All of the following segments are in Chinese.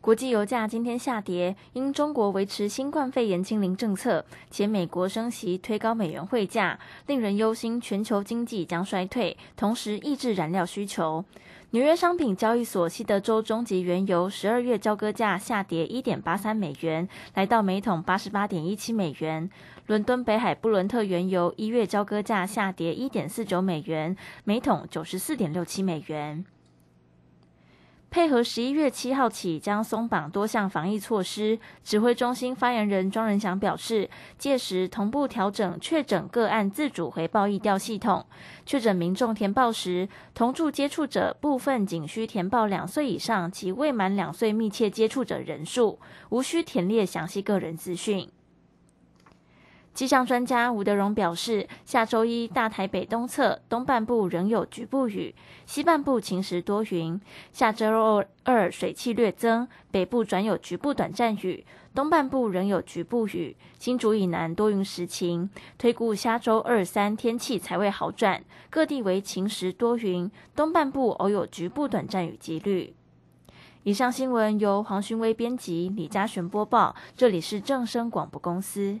国际油价今天下跌，因中国维持新冠肺炎清零政策，且美国升息推高美元汇价，令人忧心全球经济将衰退，同时抑制燃料需求。纽约商品交易所西德州中级原油十二月交割价下跌一点八三美元，来到每桶八十八点一七美元。伦敦北海布伦特原油一月交割价下跌一点四九美元，每桶九十四点六七美元。配合十一月七号起将松绑多项防疫措施，指挥中心发言人庄仁祥表示，届时同步调整确诊个案自主回报疫调系统。确诊民众填报时，同住接触者部分仅需填报两岁以上及未满两岁密切接触者人数，无需填列详细个人资讯。气象专家吴德荣表示，下周一大台北东侧东半部仍有局部雨，西半部晴时多云。下周二水汽略增，北部转有局部短暂雨，东半部仍有局部雨。新竹以南多云时晴，推估下周二三天气才会好转，各地为晴时多云，东半部偶有局部短暂雨几率。以上新闻由黄勋威编辑，李嘉璇播报，这里是正声广播公司。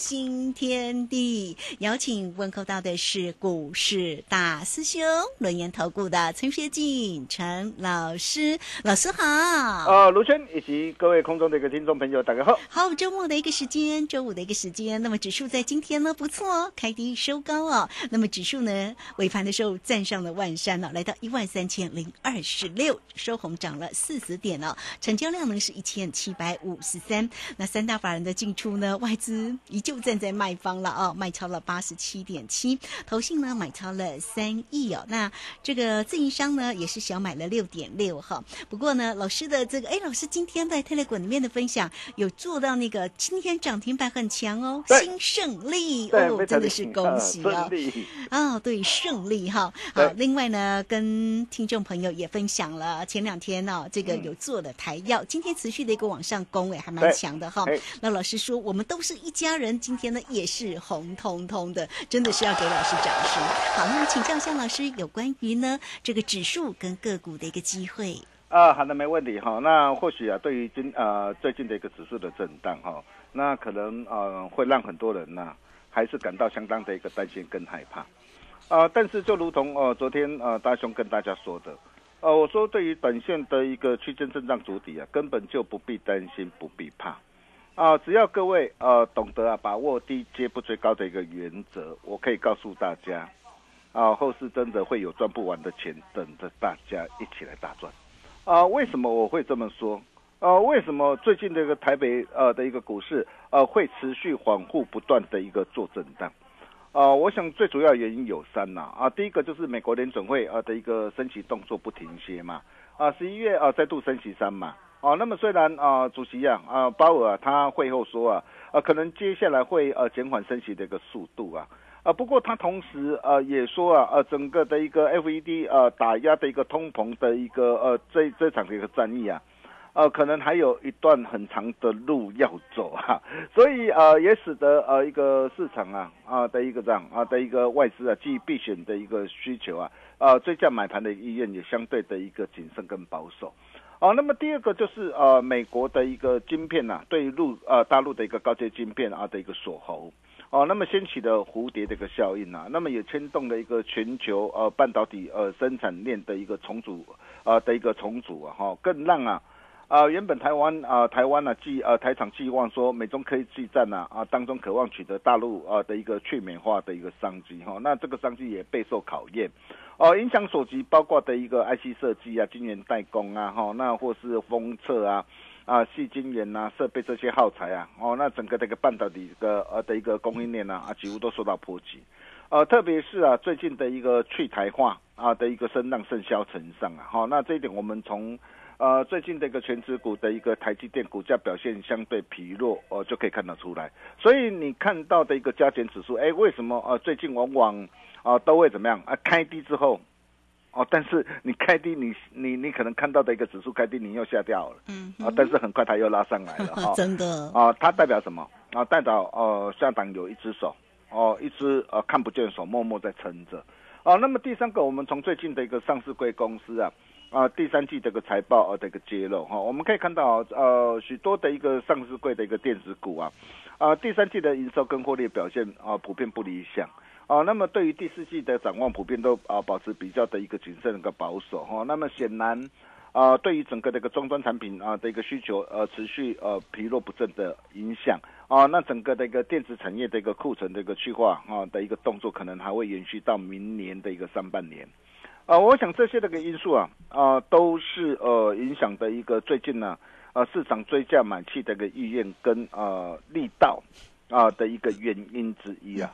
新天地，邀请问候到的是股市大师兄轮研投顾的陈学进陈老师，老师好。啊，卢轩以及各位空中的一个听众朋友，大家好。好，周末的一个时间，周五的一个时间，那么指数在今天呢不错哦，开低收高哦。那么指数呢尾盘的时候站上了万山了，来到一万三千零二十六，收红涨了四十点哦。成交量呢是一千七百五十三，那三大法人。的进出呢，外资依旧站在卖方了哦，卖超了八十七点七，投信呢买超了三亿哦，那这个自营商呢也是小买了六点六哈。不过呢，老师的这个哎，老师今天在 Telegram 里面的分享有做到那个今天涨停板很强哦，新胜利哦，真的是恭喜啊！哦，对，胜利哈。好，另外呢，跟听众朋友也分享了前两天哦，这个有做的台药，今天持续的一个往上攻，哎，还蛮强的哈。那老师说，我们都是一家人。今天呢，也是红通通的，真的是要给老师掌声。好，那请教向老师有关于呢这个指数跟个股的一个机会。啊，好的，没问题哈。那或许啊，对于今呃最近的一个指数的震荡哈，那可能呃会让很多人呢还是感到相当的一个担心跟害怕。啊，但是就如同呃昨天呃大兄跟大家说的，呃我说对于短线的一个区间震荡主底啊，根本就不必担心，不必怕。啊，只要各位呃懂得啊把握低接不追高的一个原则，我可以告诉大家，啊后市真的会有赚不完的钱等着大家一起来大赚。啊，为什么我会这么说？呃，为什么最近这个台北呃的一个股市呃会持续反复不断的一个做震荡？呃，我想最主要原因有三呐啊，第一个就是美国联准会啊的一个升息动作不停歇嘛啊，十一月啊再度升息三嘛哦，那么虽然啊主席啊啊鲍尔啊他会后说啊啊可能接下来会呃减缓升息的一个速度啊啊，不过他同时呃也说啊呃整个的一个 FED 呃打压的一个通膨的一个呃这这场的一个战役啊。呃，可能还有一段很长的路要走啊，所以呃，也使得呃一个市场啊啊的一个这样啊的一个外资啊，基于避险的一个需求啊，呃，追加买盘的意愿也相对的一个谨慎跟保守。哦，那么第二个就是呃，美国的一个晶片呐，对陆呃大陆的一个高阶晶片啊的一个锁喉，哦，那么掀起的蝴蝶的一个效应啊，那么也牵动了一个全球呃半导体呃生产链的一个重组啊的一个重组啊，哈，更让啊。啊，原本台湾啊，台湾呢，寄呃台厂寄望说美中科技战呢啊当中渴望取得大陆啊的一个去美化的一个商机哈，那这个商机也备受考验，哦，影响所及包括的一个 IC 设计啊、晶圆代工啊哈，那或是封测啊啊、细晶圆呐、设备这些耗材啊，哦，那整个这个半导体个呃的一个供应链呢啊，几乎都受到波及，呃，特别是啊最近的一个去台化啊的一个声浪甚嚣尘上啊，好，那这一点我们从。呃，最近的一个全指股的一个台积电股价表现相对疲弱，哦，就可以看得出来。所以你看到的一个加权指数，哎，为什么呃最近往往啊都会怎么样啊？开低之后，哦，但是你开低，你你你可能看到的一个指数开低，你又下掉了，嗯，啊，但是很快它又拉上来了，哈，真的啊，它代表什么啊？代表呃下档有一只手，哦，一只呃看不见手默默在撑着，哦，那么第三个，我们从最近的一个上市贵公司啊。啊，第三季这个财报啊的一个揭露哈，我们可以看到呃许多的一个上市柜的一个电子股啊，啊第三季的营收跟获利表现啊普遍不理想啊，那么对于第四季的展望普遍都啊保持比较的一个谨慎一个保守哈，那么显然啊对于整个的一个终端产品啊的一个需求呃持续呃疲弱不振的影响啊，那整个的一个电子产业的一个库存的一个去化啊的一个动作可能还会延续到明年的一个上半年。啊，我想这些的个因素啊，啊，都是呃影响的一个最近呢，呃市场追价买气的一个意愿跟呃力道啊的一个原因之一啊。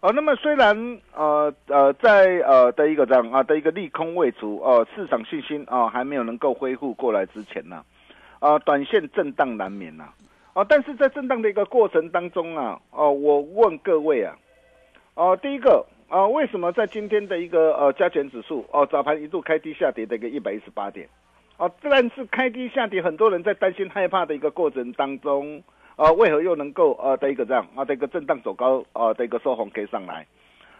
啊，那么虽然呃呃在呃的一个这样啊的一个利空未除，呃市场信心啊还没有能够恢复过来之前呢，啊短线震荡难免呐，啊但是在震荡的一个过程当中啊，哦我问各位啊，哦第一个。啊，为什么在今天的一个呃加权指数哦早盘一度开低下跌的一个一百一十八点，啊，但是开低下跌，很多人在担心害怕的一个过程当中，啊，为何又能够呃的一个这样啊的一个震荡走高啊的一个收红 K 上来，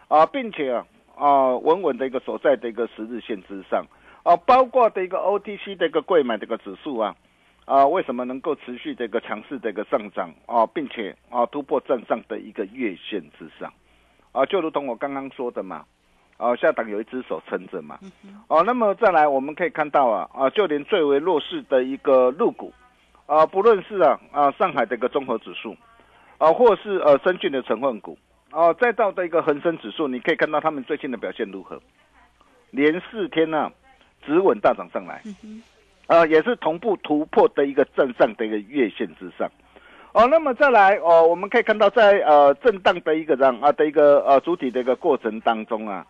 啊，并且啊啊稳稳的一个守在的一个十日线之上，啊，包括的一个 OTC 的一个贵买的一个指数啊，啊，为什么能够持续的一个强势的一个上涨啊，并且啊突破站上的一个月线之上。啊，就如同我刚刚说的嘛，啊，下档有一只手撑着嘛，哦，那么再来我们可以看到啊，啊，就连最为弱势的一个入股，啊，不论是啊啊上海的一个综合指数，啊，或是呃深圳的成分股，啊，再到的一个恒生指数，你可以看到他们最近的表现如何，连四天呢，止稳大涨上来，啊，也是同步突破的一个正上的一个月线之上。哦，那么再来哦，我们可以看到在呃震荡的一个这样啊的一个呃主体的一个过程当中啊，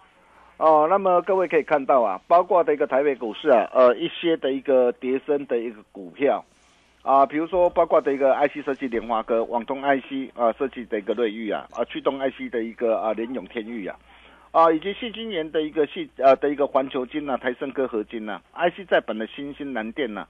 哦，那么各位可以看到啊，包括的一个台北股市啊，呃一些的一个叠升的一个股票啊，比如说包括的一个 IC 设计联华科、网通 IC 啊设计的一个瑞昱啊，啊驱动 IC 的一个啊联永天域啊，啊以及细晶圆的一个细呃的一个环球金呐、台升科合金呐、IC 在本的新兴南电呐。啊，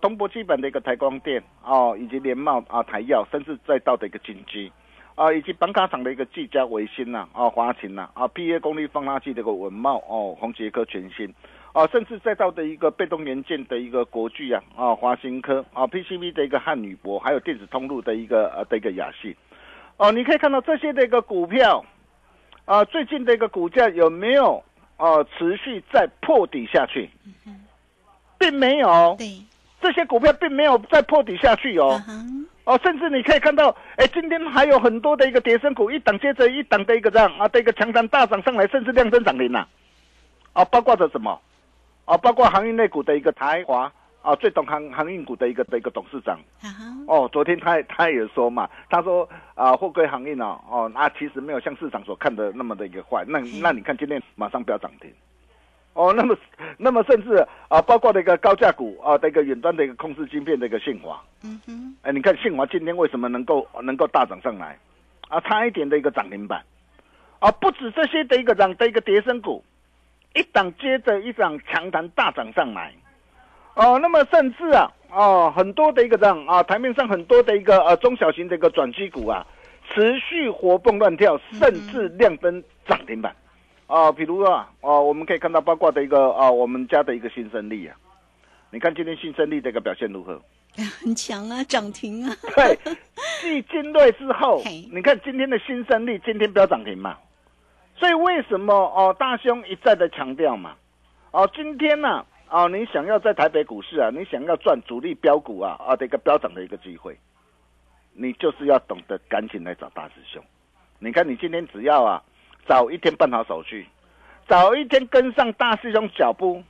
东博基本的一个台光电哦，以及联茂啊、台药，甚至再到的一个金基啊，以及板卡厂的一个技嘉、维新呐啊、华勤呐啊，P A 功率放大器的一个文茂哦，宏杰科全新啊，甚至再到的一个被动元件的一个国巨啊啊，华新科啊，P C B 的一个汉语博，还有电子通路的一个呃的一个雅信哦，你可以看到这些的一个股票啊，最近的一个股价有没有啊持续在破底下去？并没有。对。这些股票并没有再破底下去哦，哦，甚至你可以看到，哎，今天还有很多的一个跌升股，一档接着一档的一个这样啊的一个强弹大涨上来，甚至量增涨停呐，啊，包括着什么？啊，包括航运类股的一个台华啊，最懂航航运股的一个的一个董事长。哦，昨天他他也说嘛，他说啊，货柜航运呢，哦，那其实没有像市场所看的那么的一个坏，那那你看今天马上飙涨停。哦，那么，那么甚至啊，包括那个高价股啊的一个远端的一个控制晶片的一个信华，嗯哼，哎，你看信华今天为什么能够能够大涨上来？啊，差一点的一个涨停板，啊，不止这些的一个涨的一个跌升股，一档接着一档强弹大涨上来，哦，那么甚至啊，哦，很多的一个涨啊，台面上很多的一个呃中小型的一个转机股啊，持续活蹦乱跳，甚至亮灯涨停板。啊，比如啊，哦，我们可以看到包括的一个啊，我们家的一个新生力啊，你看今天新生力的一个表现如何？很强啊，涨停啊。对，继金瑞之后，你看今天的新生力今天飙涨停嘛，所以为什么哦，大兄一再的强调嘛，哦，今天呢、哦，你想要在台北股市啊，你想要赚主力标股啊啊的一个飙涨的一个机会，你就是要懂得赶紧来找大师兄。你看你今天只要啊。早一天办好手续，早一天跟上大师兄脚步，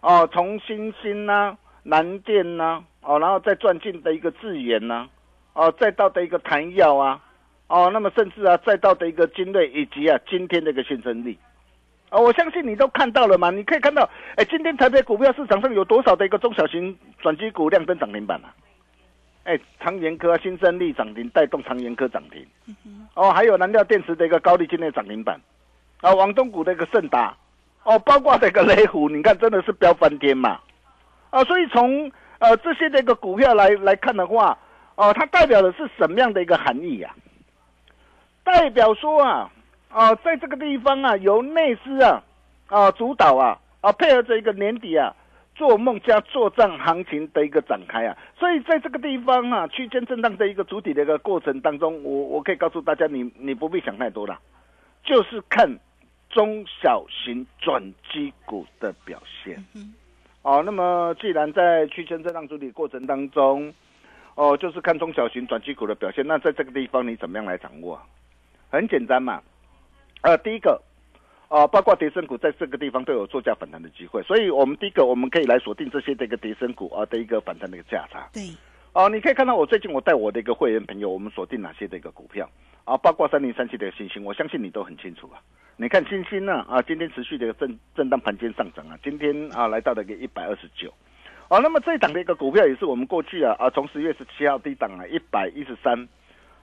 哦，从新兴呐、南电呐，哦，然后再转进的一个智研呐，哦，再到的一个弹药啊，哦，那么甚至啊，再到的一个精锐以及啊今天的一个新生力，哦，我相信你都看到了嘛，你可以看到，哎，今天台北股票市场上有多少的一个中小型转机股亮灯涨停板啊？哎，长研科、新生力涨停，带动长研科涨停。哦，还有燃料电池的一个高利今天涨停板，啊，王东股的一个盛达，哦，包括这个雷虎，你看真的是飙翻天嘛，啊，所以从呃这些的一个股票来来看的话，哦，它代表的是什么样的一个含义呀、代表说啊，啊，在这个地方啊，由内资啊，啊主导啊，啊配合着一个年底啊。做梦加做账行情的一个展开啊，所以在这个地方啊，区间震荡的一个主体的一个过程当中，我我可以告诉大家，你你不必想太多了，就是看中小型转机股的表现。哦，那么既然在区间震荡主体过程当中，哦，就是看中小型转机股的表现，那在这个地方你怎么样来掌握？很简单嘛，呃，第一个。啊，包括跌升股在这个地方都有做价反弹的机会，所以我们第一个我们可以来锁定这些的一个跌升股啊的一个反弹的一个价差。对，哦，你可以看到我最近我带我的一个会员朋友，我们锁定哪些的一个股票啊，包括三零三七的星星，我相信你都很清楚啊。你看星星呢啊，今天持续的一个震震荡盘间上涨啊，今天啊来到了一个一百二十九。啊，那么这一档的一个股票也是我们过去啊啊从十月十七号低档啊一百一十三，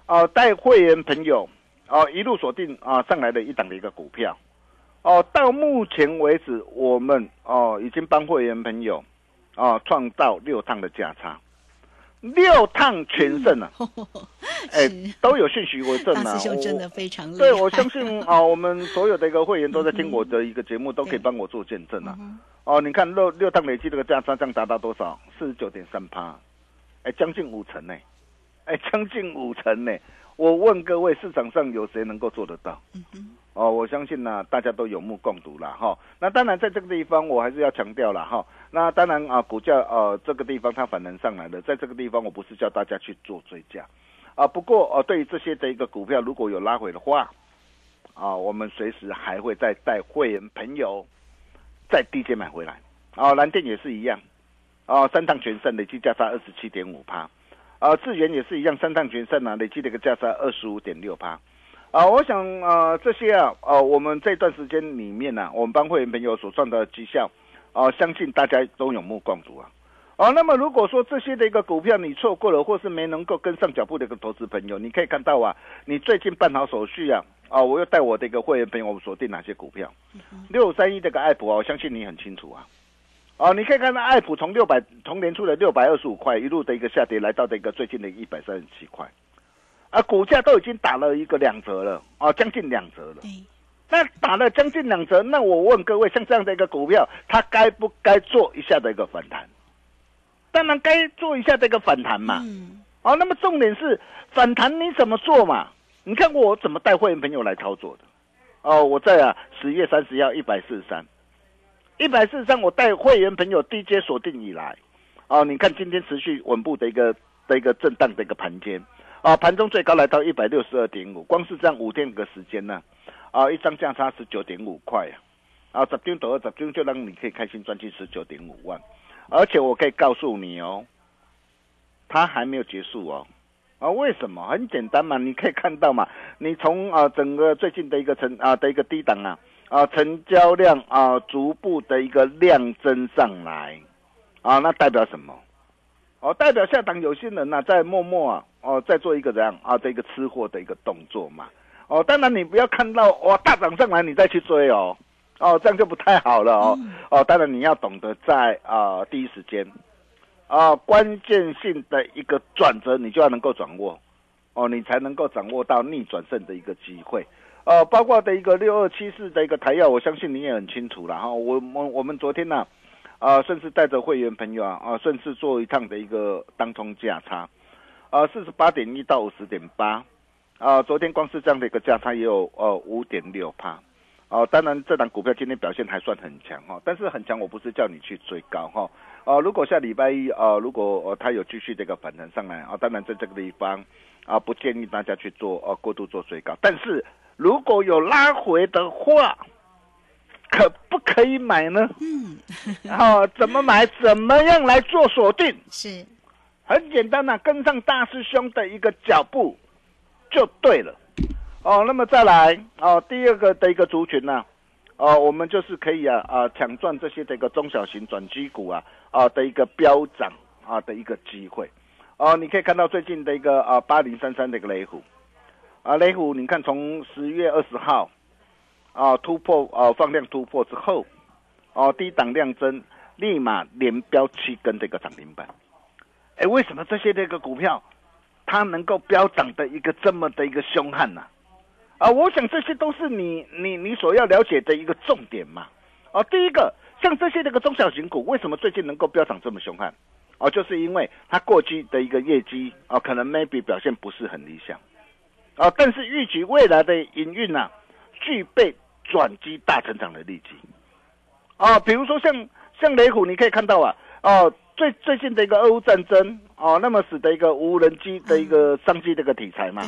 啊带会员朋友啊一路锁定啊上来的一档的一个股票。哦，到目前为止，我们哦已经帮会员朋友哦创造六趟的价差，六趟全胜了、哎、是都有讯息为证大啊！师兄真的我非常厉害。对，我相信啊、我们所有的一个会员都在听我的一个节目，都可以帮我做见证啊。哦，你看六六趟累计这个价差，这样达到多少？四十九点三趴，哎，将近五成呢、哎，将近五成呢、我问各位，市场上有谁能够做得到？哦，我相信呢、大家都有目共睹了哈。那当然，在这个地方，我还是要强调了哈。那当然啊，股价呃这个地方它反弹上来了，在这个地方我不是叫大家去做追加啊。不过呃，对于这些的一个股票，如果有拉回的话，啊，我们随时还会再带会员朋友再低阶买回来。啊，蓝电也是一样，啊，三趟全胜累计价差二十七点五趴，啊，智源也是一样，三趟全胜啊，累计的一个价差二十五点六八。啊，我想啊，这些啊，呃、我们这段时间里面呢、我们帮会员朋友所赚的绩效，啊，相信大家都有目共睹啊。啊，那么如果说这些的一个股票你错过了，或是没能够跟上脚步的一个投资朋友，你可以看到啊，你最近办好手续啊，啊，我又带我的一个会员朋友，我们锁定哪些股票？六三一这个爱普啊，我相信你很清楚啊。哦，你可以看到爱普从六百从年初的六百二十五块一路的一个下跌，来到的一个最近的一百三十七块，啊，股价都已经打了一个两折了，哦，将近两折了。那打了将近两折，那我问各位，像这样的一个股票，它该不该做一下的一个反弹？当然该做一下这个反弹嘛。嗯，哦，那么重点是反弹你怎么做嘛？你看我怎么带会员朋友来操作的？哦，我在啊十月三十号一百四十三，一百四十三，我带会员朋友低阶锁定以来，哦，你看今天持续稳步的一个的一个震荡的一个盘间，啊，盘中最高来到一百六十二点五，光是这样五天个时间呢、啊，一张价差十九点五块啊，啊，十张多十张就让你可以开心赚进十九点五万，而且我可以告诉你哦，它还没有结束哦。啊，为什么？很简单嘛，你可以看到嘛，你从啊整个最近的一个成啊的一个低档啊啊成交量啊逐步的一个量增上来，啊，那代表什么？哦，代表下档有些人呢在默默啊哦在做一个怎样啊这个吃货的一个动作嘛。哦，当然你不要看到哇大涨上来你再去追哦，哦这样就不太好了哦。哦，当然你要懂得在啊第一时间。啊，关键性的一个转折，你就要能够掌握，哦，你才能够掌握到逆转胜的一个机会。呃，包括的一个六二七四的一个台药，我相信你也很清楚了哈。我我我们昨天呢，啊，甚至带着会员朋友啊，啊，顺势做一趟的一个当冲价差，啊，四十八点一到五十点八，啊，昨天光是这样的一个价差也有呃五点六帕。哦，当然这档股票今天表现还算很强哈，但是很强我不是叫你去追高哈。哦，如果下礼拜一啊，如果呃它有继续这个反弹上来啊，当然在这个地方啊，不建议大家去做呃过度做追高。但是如果有拉回的话，可不可以买呢？嗯，哦，怎么买？怎么样来做锁定？是，很简单呐，跟上大师兄的一个脚步就对了。哦，那么再来哦，第二个的一个族群呢？哦，我们就是可以啊啊抢赚这些的一个中小型转机股啊啊的一个飙涨啊的一个机会，哦，你可以看到最近的一个啊八零三三的一个雷虎，啊雷虎，你看从十月二十号啊突破啊放量突破之后，哦低档量增，立马连标七根这个涨停板，哎，为什么这些这个股票它能够飙涨的一个这么的一个凶悍呢？啊，我想这些都是你你你所要了解的一个重点嘛。哦，第一个，像这些那个中小型股，为什么最近能够飙涨这么凶悍？哦，就是因为它过去的一个业绩啊，可能 maybe 表现不是很理想。啊，但是预期未来的营运呢，具备转机大成长的利基。啊，比如说像像雷虎，你可以看到啊，哦，最最近的一个俄乌战争，哦，那么使得一个无人机的一个商机的一个题材嘛。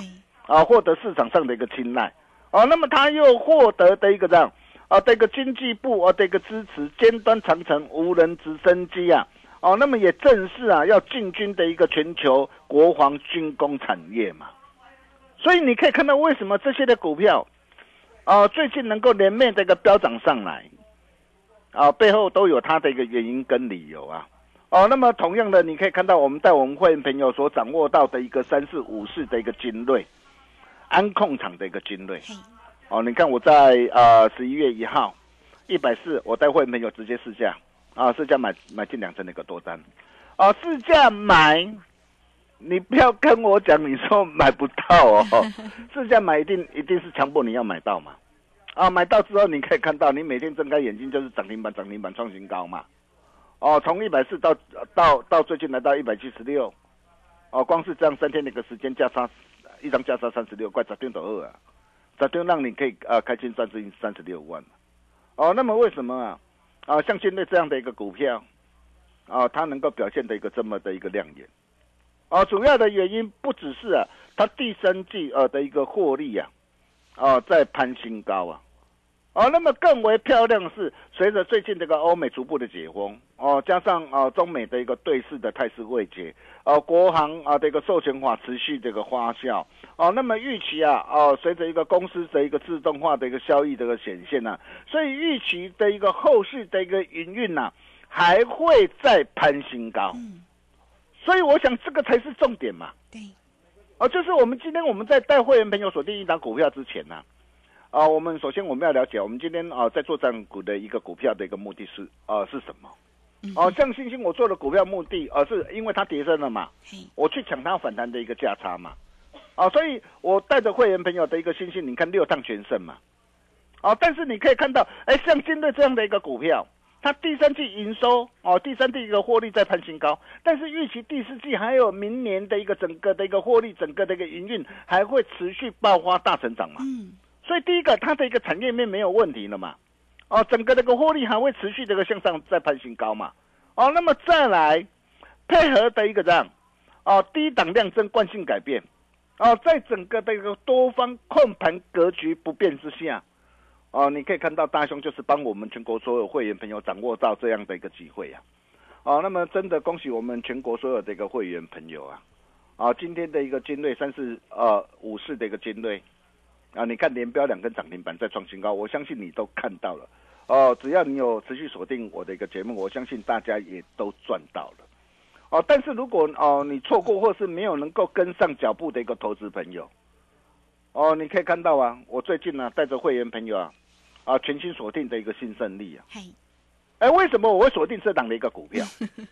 啊，获得市场上的一个青睐，啊，那么他又获得的一个这样啊，这个经济部啊的一个支持，尖端长城无人直升机啊，哦，那么也正是啊要进军的一个全球国防军工产业嘛，所以你可以看到为什么这些的股票啊最近能够连面这个飙涨上来，啊，背后都有它的一个原因跟理由啊，哦，那么同样的你可以看到我们带我们会员朋友所掌握到的一个三四五四的一个精锐。安控厂的一个精锐，哦，你看我在呃十一月一号一百四，我带会员朋友直接试价啊，试价买买进两成的一个多单，啊，试价买，你不要跟我讲你说买不到哦，试价买一定一定是强迫你要买到嘛，啊，买到之后你可以看到，你每天睁开眼睛就是涨停板涨停板创新高嘛，哦，从一百四到到到最近来到一百七十六，哦，光是这样三天的一个时间价差。一张价差三十六块，十张多二啊？十张让你可以啊开心赚至三十六万哦，那么为什么啊？啊，像现在这样的一个股票啊，它能够表现的一个这么的一个亮眼啊，主要的原因不只是啊，它第三季呃的一个获利啊，啊在攀新高啊。啊，那么更为漂亮的是，随着最近这个欧美逐步的解封，哦，加上啊中美的一个对峙的态势未解，哦，国行啊的一个授权法持续这个发酵，哦，那么预期啊，哦，随着一个公司的一个自动化的一个效益这个显现呢，所以预期的一个后续的一个营运呢，还会再攀新高，所以我想这个才是重点嘛，对，哦，就是我们今天我们在带会员朋友锁定一档股票之前呢。啊，我们首先我们要了解，我们今天啊在做涨股的一个股票的一个目的是啊是什么？哦，像星星我做的股票目的，而是因为它跌升了嘛，我去抢它反弹的一个价差嘛，啊，所以我带着会员朋友的一个星星，你看六趟全胜嘛，啊，但是你可以看到，哎，像今日这样的一个股票，它第三季营收哦，第三季一个获利在攀新高，但是预期第四季还有明年的一个整个的一个获利，整个的一个营运还会持续爆发大成长嘛。所以第一个，它的一个产业面没有问题了嘛？哦，整个这个获利还会持续这个向上在攀新高嘛？哦，那么再来配合的一个这样，哦，低档量增惯性改变，哦，在整个的一个多方控盘格局不变之下，哦，你可以看到大兄就是帮我们全国所有会员朋友掌握到这样的一个机会呀、哦，那么真的恭喜我们全国所有的一个会员朋友啊！啊，今天的一个金瑞三四呃五四的一个金瑞啊，你看连标两根涨停板再创新高，我相信你都看到了哦。只要你有持续锁定我的一个节目，我相信大家也都赚到了哦。但是如果哦你错过或是没有能够跟上脚步的一个投资朋友哦，你可以看到啊，我最近呢、带着会员朋友啊啊全新锁定的一个新胜利啊，嘿，哎，为什么我会锁定这档的一个股票？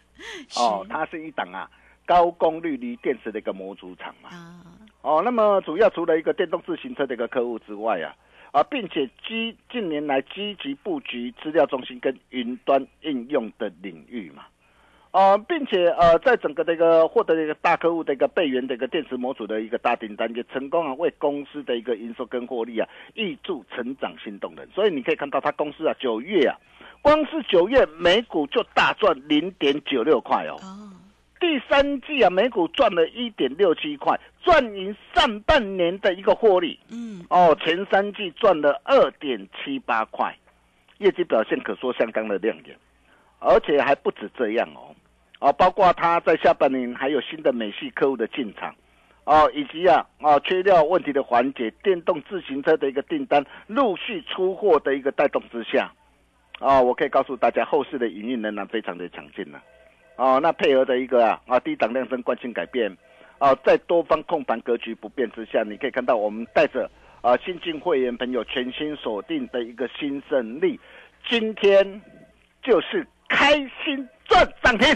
哦，它是一档啊高功率锂电池的一个模组厂嘛。啊，哦，那么主要除了一个电动自行车的一个客户之外啊，啊，并且积近年来积极布局资料中心跟云端应用的领域嘛。呃，并且呃，在整个这个获得一个大客户的一个备援的一个电池模组的一个大订单，也成功啊为公司的一个营收跟获利啊，挹注成长新动能。所以你可以看到，它公司啊九月啊，光是九月每股就大赚零点九六块哦。哦，第三季啊，每股赚了一点六七块，赚赢上半年的一个获利嗯，哦。前三季赚了二点七八块，业绩表现可说相当的亮眼，而且还不止这样哦，啊，包括它在下半年还有新的美系客户的进场。哦，以及啊，啊，缺料问题的缓解，电动自行车的一个订单陆续出货的一个带动之下，啊，我可以告诉大家，后市的营运仍然非常的强劲呢、哦，那配合的一个啊啊低档量增惯性改变，啊，在多方控盘格局不变之下，你可以看到我们带着啊新进会员朋友全新锁定的一个新胜利，今天就是开心赚涨停真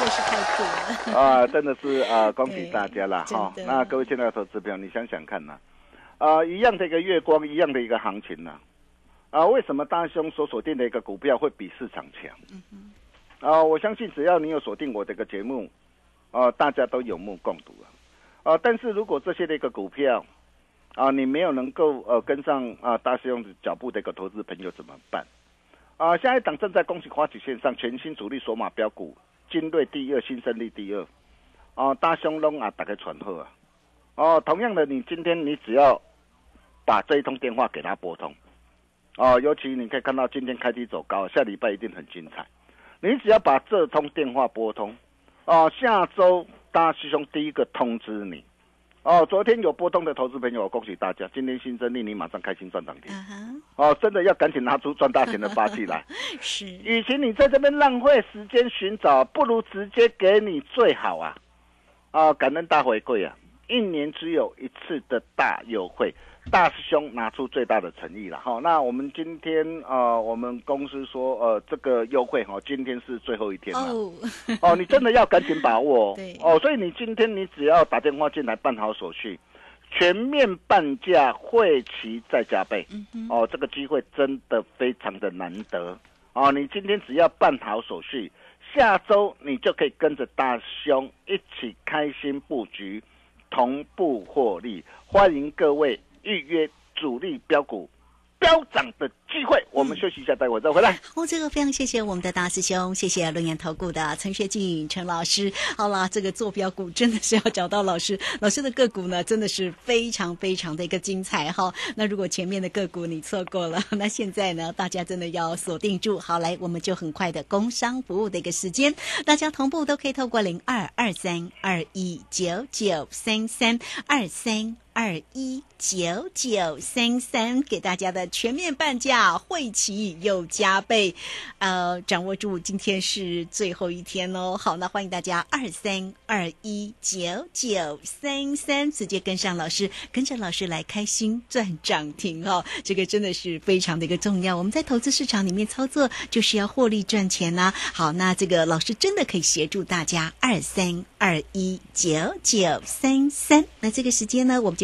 的是太酷了，啊，真的是啊，恭喜大家啦对哈、真的那各位亲爱的投资朋友，你想想看呐、啊，一样的一个月光，一样的一个行情呐、啊，为什么大兄所锁定的一个股票会比市场强？啊，我相信只要你有锁定我这个节目，啊，大家都有目共睹啊。啊，但是如果这些的一个股票，啊，你没有能够呃跟上啊大师兄的脚步的一个投资朋友怎么办？啊，下一档正在恭喜花旗线上全新主力索马标股，金锐第二，新胜利第二，哦、大兄龙啊，打开传后啊，哦，同样的，你今天你只要把这一通电话给他拨通，哦，尤其你可以看到今天开低走高，下礼拜一定很精彩。你只要把这通电话拨通，哦，下周大师兄第一个通知你。哦，昨天有波动的投资朋友，恭喜大家！今天新增令你马上开心赚涨停。哦，真的要赶紧拿出赚大钱的霸气来。是，与其你在这边浪费时间寻找，不如直接给你最好啊！啊，感恩大回馈啊！一年只有一次的大优惠，大师兄拿出最大的诚意了哈。那我们今天呃，我们公司说呃，这个优惠哈，今天是最后一天了。哦，哦，你真的要赶紧把握哦 对。哦，所以你今天你只要打电话进来办好手续，全面半价，会期再加倍。嗯，哦，这个机会真的非常的难得哦！你今天只要办好手续，下周你就可以跟着大兄一起开心布局，同步获利。欢迎各位预约主力标股飙涨的机会。我们休息一下，待会再回来。哦，这个非常谢谢我们的大师兄，谢谢论研投顾的陈学进陈老师。好啦，这个坐标股真的是要找到老师，老师的个股呢真的是非常非常的一个精彩哈。那如果前面的个股你错过了，那现在呢大家真的要锁定住。好，来我们就很快的工商服务的一个时间，大家同步都可以透过零二二三二一九九三三二三。二一九九三三给大家的全面半价，会期又加倍，呃，掌握住，今天是最后一天哦。好，那欢迎大家二三二一九九三三直接跟上老师，跟着老师来开心赚涨停哦。这个真的是非常的一个重要。我们在投资市场里面操作，就是要获利赚钱呐、好，那这个老师真的可以协助大家二三二一九九三三。那这个时间呢，我们就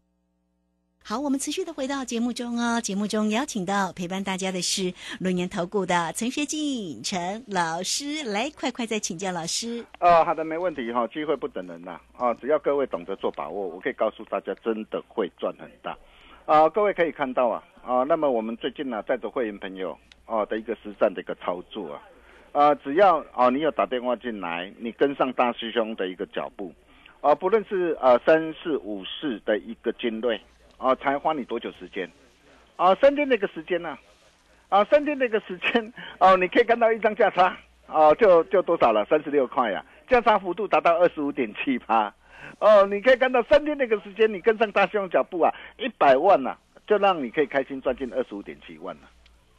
好，我们持续的回到节目中哦。节目中邀请到陪伴大家的是轮研投顾的陈学进陈老师，来快快再请教老师。哦，好的，没问题哈、机会不等人呐、啊，只要各位懂得做把握，我可以告诉大家，真的会赚很大。啊，各位可以看到啊，啊，那么我们最近呢、带着会员朋友哦、的一个实战的一个操作啊，啊，只要哦、你有打电话进来，你跟上大师兄的一个脚步，啊，不论是呃三四五四的一个精锐，啊，才花你多久时间？啊，三天的一个时间呢、啊，三天的一个时间 哦，你可以看到一张价差哦，就就多少了？三十六块呀、价差幅度达到二十五点七八。哦，你可以看到三天那个时间，你跟上大师兄脚步啊，一百万呐、就让你可以开心赚进二十五点七万了。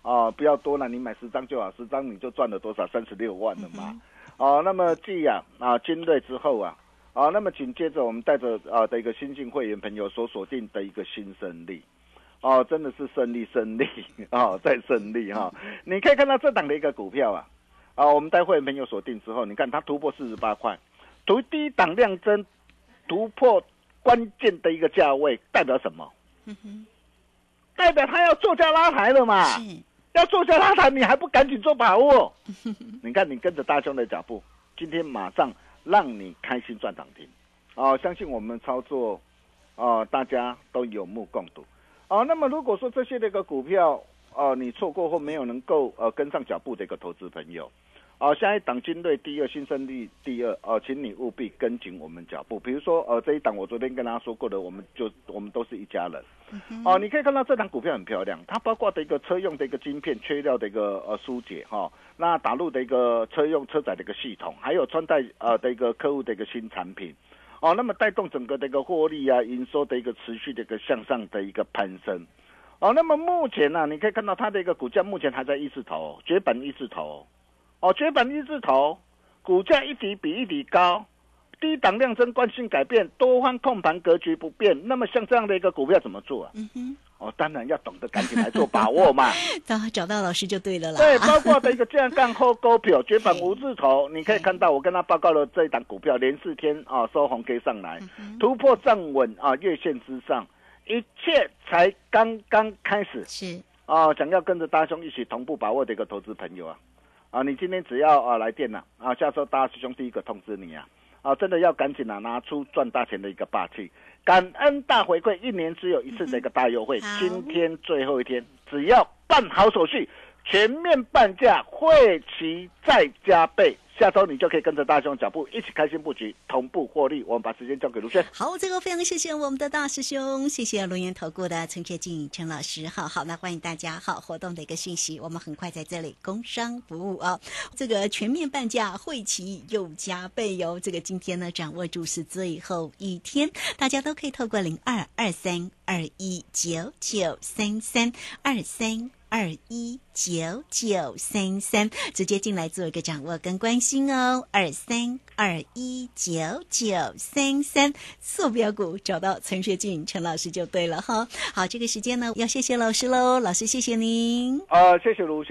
哦，不要多了，你买十张就好，十张你就赚了多少？三十六万了嘛。哦，那么继啊啊军队之后啊，啊，那么紧接着我们带着啊的一个新进会员朋友所锁定的一个新胜利。哦，真的是胜利胜利 哦，再胜利哈、你可以看到这档的一个股票啊，啊，我们带会员朋友锁定之后，你看它突破四十八块，突低档量增，突破关键的一个价位，代表什么？代表它要坐价拉抬了嘛？是要坐价拉抬，你还不赶紧做把握？你看，你跟着大兄的脚步，今天马上让你开心赚涨停。哦，相信我们操作，哦，大家都有目共睹。哦，那么如果说这些的一个股票，哦，你错过或没有能够呃跟上脚步的一个投资朋友，哦，下一档精锐第二，新胜利第二，哦，请你务必跟紧我们脚步。比如说，呃，这一档我昨天跟大家说过的，我们就我们都是一家人。哦，你可以看到这档股票很漂亮，它包括的一个车用的一个晶片缺料的一个呃疏解哈、那打入的一个车用车载的一个系统，还有穿戴呃的一个客户的一个新产品。哦，那么带动整个的一个获利啊、营收的一个持续的一个向上的一个攀升。哦，那么目前呢、你可以看到它的一个股价目前还在一字头，绝版一字头。哦，绝版一字头，股价一底比一底高，低档量增，惯性改变，多方控盘格局不变。那么像这样的一个股票怎么做啊？嗯哼，哦，当然要懂得赶紧来做把握嘛。找找到老师就对了啦。对，包括的一个这样干后股票绝版 无字头，你可以看到我跟他报告了这一档股票连四天啊收红 K 上来，突破站稳啊月线之上，一切才刚刚开始是啊！想要跟着大兄一起同步把握的一个投资朋友啊啊！你今天只要啊来电了啊，下周大师兄第一个通知你啊啊！真的要赶紧啊拿出赚大钱的一个霸气，感恩大回馈，一年只有一次的一个大优惠，好今天最后一天，只要办好手续，全面半价，会期再加倍。下周你就可以跟着大兄脚步一起开心布局，同步获利。我们把时间交给卢轩。好，这个非常谢谢我们的大师兄，谢谢龙岩投顾的陈学进陈老师。好好，那欢迎大家好活动的一个讯息，我们很快在这里工商服务啊，这个全面半价，会期又加倍哟。这个今天呢，掌握住是最后一天，大家都可以透过零二二三二一九九三三二三。二一九九三三，直接进来做一个掌握跟关心哦。二三二一九九三三，坐标股找到陈学进陈老师就对了哈。好，这个时间呢，要谢谢老师喽，老师谢谢您。啊，谢谢卢轩。